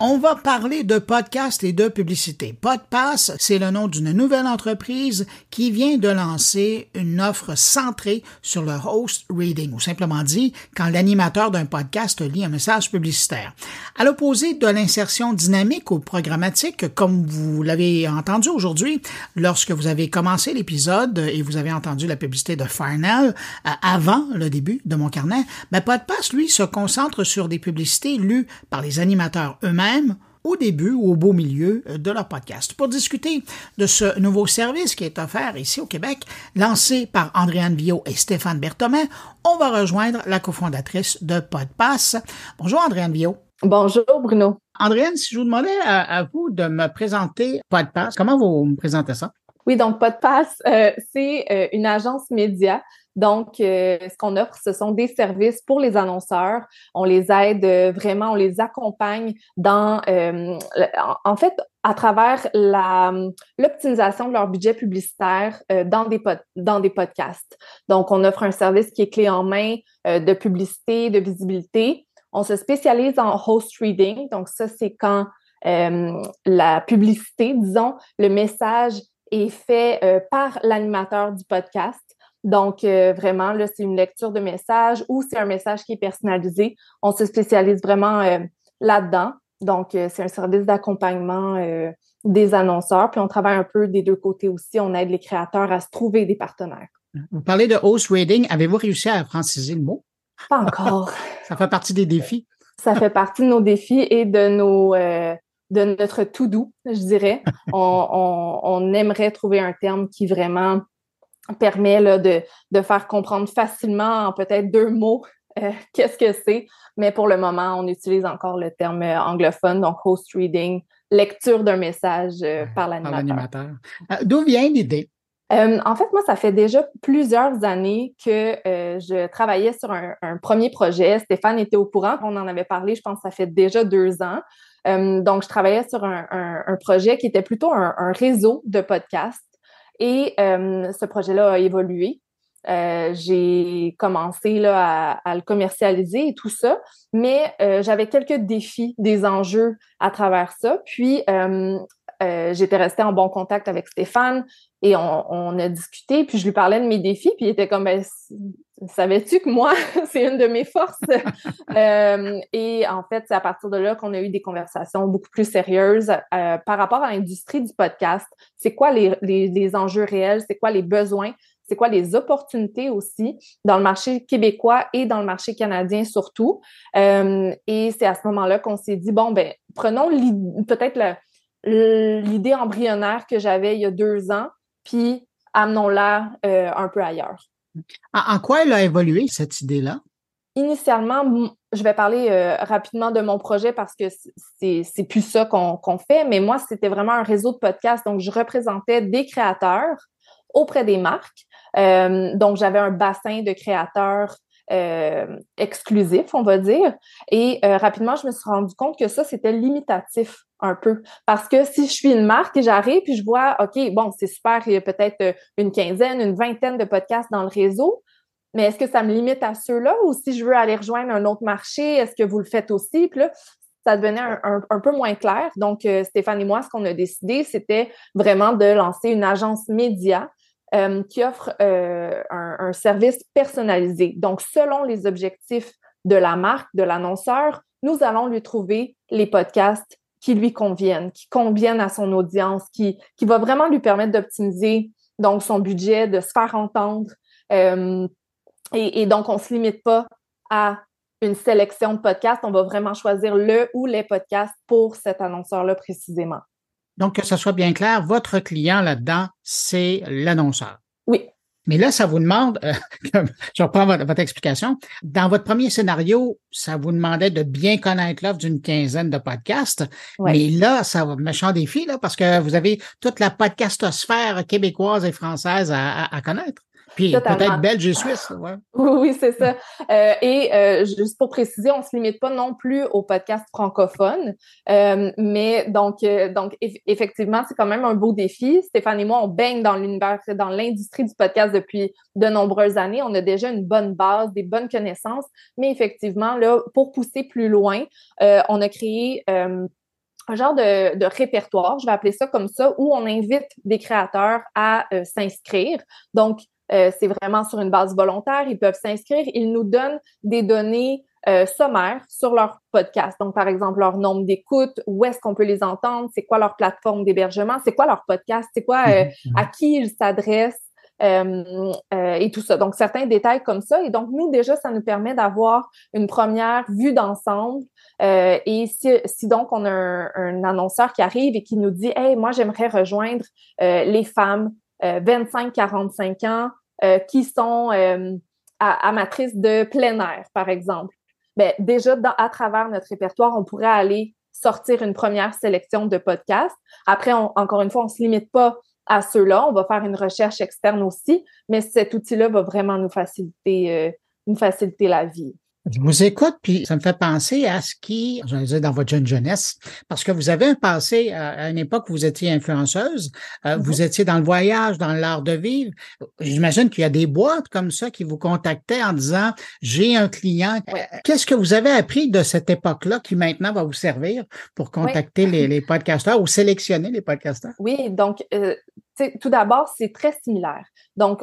On va parler de podcast et de publicité. Podpass, c'est le nom d'une nouvelle entreprise qui vient de lancer une offre centrée sur le host reading, ou simplement dit, quand l'animateur d'un podcast lit un message publicitaire. À l'opposé de l'insertion dynamique ou programmatique, comme vous l'avez entendu aujourd'hui, lorsque vous avez commencé l'épisode et vous avez entendu la publicité de Farnell euh, avant le début de mon carnet, ben Podpass, lui, se concentre sur des publicités lues par les animateurs eux-mêmes au début ou au beau milieu de leur podcast. Pour discuter de ce nouveau service qui est offert ici au Québec, lancé par Andréane Villot et Stéphane Berthomin, on va rejoindre la cofondatrice de Podpass. Bonjour Andréane Villot. Bonjour Bruno. Andréane, si je vous demandais à, vous de me présenter Podpass, comment vous me présentez ça? Oui, donc Podpass, euh, c'est euh, une agence média donc, euh, ce qu'on offre, ce sont des services pour les annonceurs. On les aide euh, vraiment, on les accompagne dans, euh, en fait, à travers l'optimisation de leur budget publicitaire dans, des dans des podcasts. Donc, on offre un service qui est clé en main de publicité, de visibilité. On se spécialise en host reading. Donc, ça, c'est quand la publicité, disons, le message est fait par l'animateur du podcast. Donc, euh, vraiment, là, c'est une lecture de message ou c'est un message qui est personnalisé. On se spécialise vraiment euh, là-dedans. Donc, euh, c'est un service d'accompagnement des annonceurs. Puis, on travaille un peu des deux côtés aussi. On aide les créateurs à se trouver des partenaires. Vous parlez de host rating. Avez-vous réussi à franciser le mot? Pas encore. Ça fait partie des défis. Ça fait partie de nos défis et de nos de notre tout doux, je dirais. on, on aimerait trouver un terme qui vraiment permet là, de, de, faire comprendre facilement en peut-être deux mots euh, qu'est-ce que c'est. Mais pour le moment, on utilise encore le terme euh, anglophone, donc host reading, lecture d'un message euh, par l'animateur. D'où vient l'idée? en fait, moi, ça fait déjà plusieurs années que je travaillais sur un, premier projet. Stéphane était au courant. On en avait parlé, je pense, ça fait déjà deux ans. donc, je travaillais sur un, un, projet qui était plutôt un, réseau de podcasts et euh, ce projet-là a évolué. Euh, j'ai commencé là, à, le commercialiser et tout ça, mais euh, j'avais quelques défis, des enjeux à travers ça. Puis, j'étais restée en bon contact avec Stéphane et on, a discuté, puis je lui parlais de mes défis, puis il était comme, ben, savais-tu que moi, c'est une de mes forces? euh, et en fait, c'est à partir de là qu'on a eu des conversations beaucoup plus sérieuses euh, par rapport à l'industrie du podcast. C'est quoi les, les, les, enjeux réels? C'est quoi les besoins? C'est quoi les opportunités aussi dans le marché québécois et dans le marché canadien surtout? Euh, et c'est à ce moment-là qu'on s'est dit, bon, ben, prenons peut-être l'idée embryonnaire que j'avais il y a deux ans, puis amenons-la un peu ailleurs. En, quoi elle a évolué, cette idée-là? Initialement, je vais parler euh, rapidement de mon projet parce que c'est plus ça qu'on fait, mais moi, c'était vraiment un réseau de podcasts. Donc, je représentais des créateurs auprès des marques. Euh, donc, j'avais un bassin de créateurs euh, exclusif, on va dire. Et euh, rapidement, je me suis rendu compte que ça, c'était limitatif un peu. Parce que si je suis une marque et j'arrive puis je vois, OK, bon, c'est super, il y a peut-être une quinzaine, une vingtaine de podcasts dans le réseau, mais est-ce que ça me limite à ceux-là? Ou si je veux aller rejoindre un autre marché, est-ce que vous le faites aussi? Puis là, ça devenait un, peu moins clair. Donc, euh, Stéphane et moi, ce qu'on a décidé, c'était vraiment de lancer une agence média euh, qui offre euh, un, service personnalisé. Donc, selon les objectifs de la marque, de l'annonceur, nous allons lui trouver les podcasts qui lui conviennent, qui conviennent à son audience, qui, qui va vraiment lui permettre d'optimiser donc son budget, de se faire entendre. Euh, et, et, donc, on ne se limite pas à une sélection de podcasts, on va vraiment choisir le ou les podcasts pour cet annonceur-là précisément. Donc, que ce soit bien clair, votre client là-dedans, c'est l'annonceur. Oui. Mais là, ça vous demande, euh, je reprends votre, explication, dans votre premier scénario, ça vous demandait de bien connaître l'offre d'une quinzaine de podcasts. Mais là, ça va méchant défi, là, parce que vous avez toute la podcastosphère québécoise et française à connaître. Puis peut-être belge et suisse. Ouais. Oui, c'est ça. Euh, et euh, juste pour préciser, on se limite pas non plus au podcast francophone. Euh, mais donc, donc effectivement, c'est quand même un beau défi. Stéphane et moi, on baigne dans l'univers, dans l'industrie du podcast depuis de nombreuses années. On a déjà une bonne base, des bonnes connaissances. Mais effectivement, là, pour pousser plus loin, on a créé un genre de, répertoire, je vais appeler ça comme ça, où on invite des créateurs à s'inscrire. Donc, c'est vraiment sur une base volontaire, ils peuvent s'inscrire, ils nous donnent des données euh, sommaires sur leur podcast. Donc, par exemple, leur nombre d'écoutes, où est-ce qu'on peut les entendre, c'est quoi leur plateforme d'hébergement, c'est quoi leur podcast, c'est quoi euh, mhm. à qui ils s'adressent. Euh, et tout ça. Donc, certains détails comme ça. Et donc, nous, déjà, ça nous permet d'avoir une première vue d'ensemble. et si, si, donc on a un, un, annonceur qui arrive et qui nous dit, Hey, moi, j'aimerais rejoindre les femmes 25-45 ans qui sont amatrices de plein air, par exemple ben, déjà, à travers notre répertoire, on pourrait aller sortir une première sélection de podcasts. Après, encore une fois, on ne se limite pas à ceux-là. On va faire une recherche externe aussi, mais cet outil-là va vraiment nous faciliter, euh, nous faciliter la vie. Je vous écoute, puis ça me fait penser à ce qui, j'allais dire dans votre jeune jeunesse, parce que vous avez un passé à, une époque où vous étiez influenceuse, euh, mm-hmm. vous étiez dans le voyage, dans l'art de vivre. J'imagine qu'il y a des boîtes comme ça qui vous contactaient en disant j'ai un client. Qu'est-ce que vous avez appris de cette époque-là qui maintenant va vous servir pour contacter les, les, podcasteurs ou sélectionner les podcasteurs? Oui, donc euh, tout d'abord, c'est très similaire. Donc,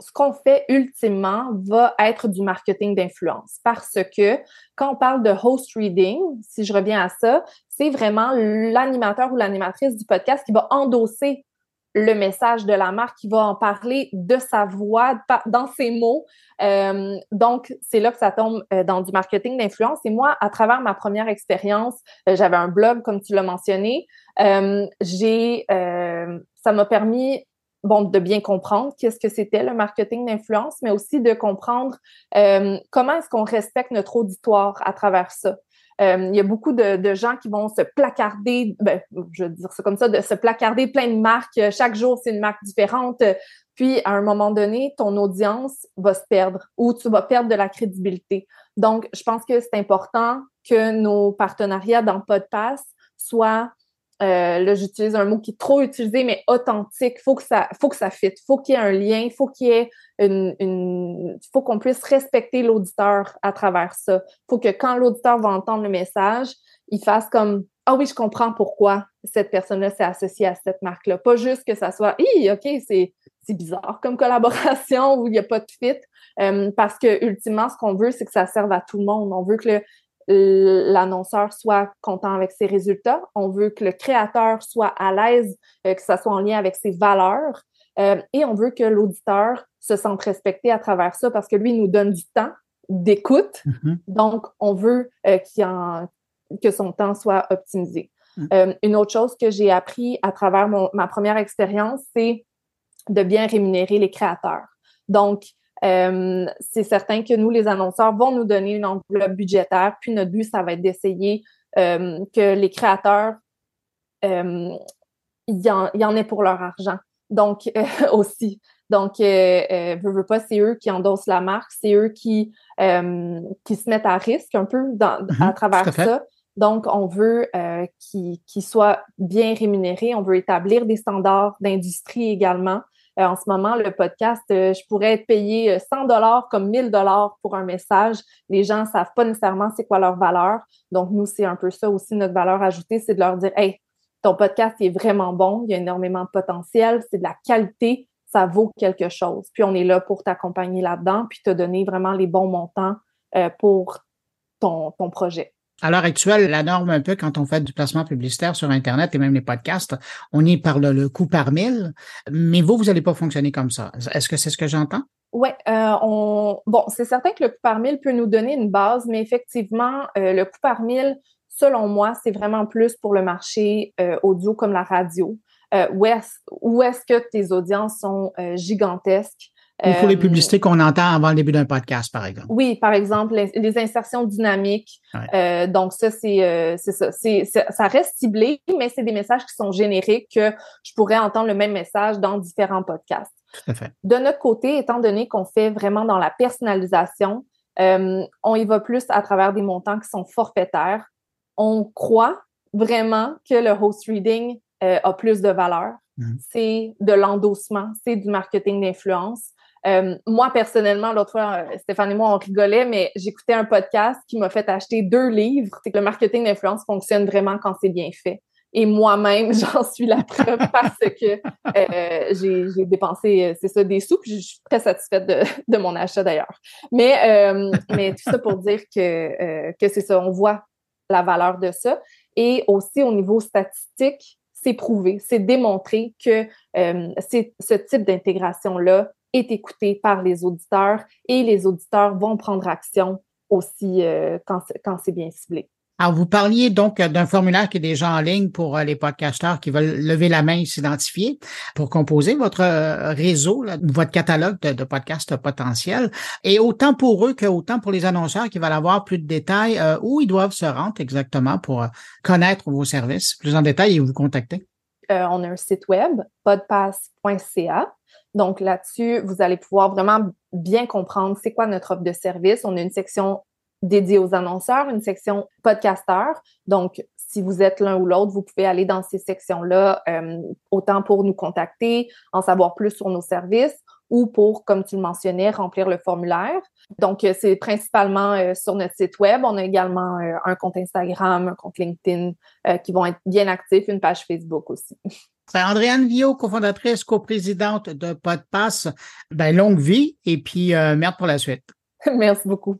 ce qu'on fait ultimement va être du marketing d'influence parce que quand on parle de host reading, si je reviens à ça, c'est vraiment l'animateur ou l'animatrice du podcast qui va endosser le message de la marque, qui va en parler de sa voix, dans ses mots. Euh, donc, c'est là que ça tombe euh, dans du marketing d'influence. Et moi, à travers ma première expérience, euh, j'avais un blog, comme tu l'as mentionné. j'ai, ça m'a permis bon, de bien comprendre qu'est-ce que c'était le marketing d'influence, mais aussi de comprendre euh, comment est-ce qu'on respecte notre auditoire à travers ça. Euh, il y a beaucoup de, gens qui vont se placarder, ben, je veux dire ça comme ça, de se placarder plein de marques. Chaque jour, c'est une marque différente. Puis, à un moment donné, ton audience va se perdre ou tu vas perdre de la crédibilité. Donc, je pense que c'est important que nos partenariats dans PodPass soient euh, là, j'utilise un mot qui est trop utilisé, mais authentique. Faut que ça, faut que ça fitte. Faut qu'il y ait un lien. Faut qu'il y ait une, faut qu'on puisse respecter l'auditeur à travers ça. Faut que quand l'auditeur va entendre le message, il fasse comme ah oui, je comprends pourquoi cette personne-là s'est associée à cette marque-là. Pas juste que ça soit, hi, ok, c'est c'est bizarre comme collaboration où il n'y a pas de fit. Euh, parce que ultimement, ce qu'on veut, c'est que ça serve à tout le monde. On veut que le, l'annonceur soit content avec ses résultats. On veut que le créateur soit à l'aise, euh, que ça soit en lien avec ses valeurs. Euh, et on veut que l'auditeur se sente respecté à travers ça parce que lui nous donne du temps d'écoute. Mm-hmm. Donc, on veut euh, en, que son temps soit optimisé. Mm. une autre chose que j'ai appris à travers ma première expérience, c'est de bien rémunérer les créateurs. Donc, euh, c'est certain que nous, les annonceurs, vont nous donner une enveloppe budgétaire, puis notre but, ça va être d'essayer euh, que les créateurs, euh, il y, en, y en ait pour leur argent. Donc, aussi. Donc, euh, veux, pas, c'est eux qui endossent la marque, c'est eux qui, qui se mettent à risque un peu dans, mm-hmm. à travers ça. Donc, on veut qu'ils soient bien rémunérés, on veut établir des standards d'industrie également. Euh, en ce moment, le podcast, euh, je pourrais être payé 100 euh, dollars comme 1000 dollars pour un message. Les gens savent pas nécessairement c'est quoi leur valeur. Donc, nous, c'est un peu ça aussi notre valeur ajoutée, c'est de leur dire, hey, ton podcast est vraiment bon, il y a énormément de potentiel, c'est de la qualité, ça vaut quelque chose. Puis on est là pour t'accompagner là-dedans, puis te donner vraiment les bons montants pour ton, ton projet. À l'heure actuelle, la norme un peu quand on fait du placement publicitaire sur Internet et même les podcasts, on y parle le coût par mille, mais vous, vous n'allez pas fonctionner comme ça. Est-ce que c'est ce que j'entends? Oui, euh, on... bon, c'est certain que le coût par mille peut nous donner une base, mais effectivement, euh, le coût par mille, selon moi, c'est vraiment plus pour le marché euh, audio comme la radio. où est-ce que tes audiences sont gigantesques? Ou pour les euh, publicités qu'on entend avant le début d'un podcast, par exemple. Oui, par exemple, les, insertions dynamiques. Euh, donc, ça, c'est euh, ça. ça reste ciblé, mais c'est des messages qui sont génériques que je pourrais entendre le même message dans différents podcasts. Tout à fait. De notre côté, étant donné qu'on fait vraiment dans la personnalisation, on y va plus à travers des montants qui sont forfaitaires. On croit vraiment que le host reading a plus de valeur. Mmh. C'est de l'endossement, c'est du marketing d'influence. Euh, moi, personnellement, l'autre fois, euh, Stéphane et moi, on rigolait, mais j'écoutais un podcast qui m'a fait acheter deux livres. C'est que le marketing d'influence fonctionne vraiment quand c'est bien fait. Et moi-même, j'en suis la preuve parce que euh, j'ai dépensé, c'est ça, des sous, je suis très satisfaite de, mon achat d'ailleurs. Mais, mais tout ça pour dire que, que c'est ça, on voit la valeur de ça. Et aussi au niveau statistique, c'est prouvé, c'est démontré que ce type d'intégration-là est écouté par les auditeurs et les auditeurs vont prendre action aussi euh, quand, quand c'est bien ciblé. Alors, vous parliez donc d'un formulaire qui est déjà en ligne pour euh, les podcasteurs qui veulent lever la main et s'identifier pour composer votre euh, réseau, votre catalogue de, podcasts potentiels. Et autant pour eux que autant pour les annonceurs qui veulent avoir plus de détails, euh, où ils doivent se rendre exactement pour connaître vos services plus en détail et vous contacter. On a un site web, podpass.ca. Donc là-dessus, vous allez pouvoir vraiment bien comprendre c'est quoi notre offre de service. On a une section dédié aux annonceurs, une section podcasteurs. Donc, si vous êtes l'un ou l'autre, vous pouvez aller dans ces sections-là, euh, autant pour nous contacter, en savoir plus sur nos services ou pour, comme tu le mentionnais, remplir le formulaire. Donc, euh, c'est principalement euh, sur notre site web. On a également un compte Instagram, un compte LinkedIn qui vont être bien actifs, une page Facebook aussi. Andréane Vio, cofondatrice, coprésidente de PodPass, ben, longue vie et puis merde pour la suite. Merci beaucoup.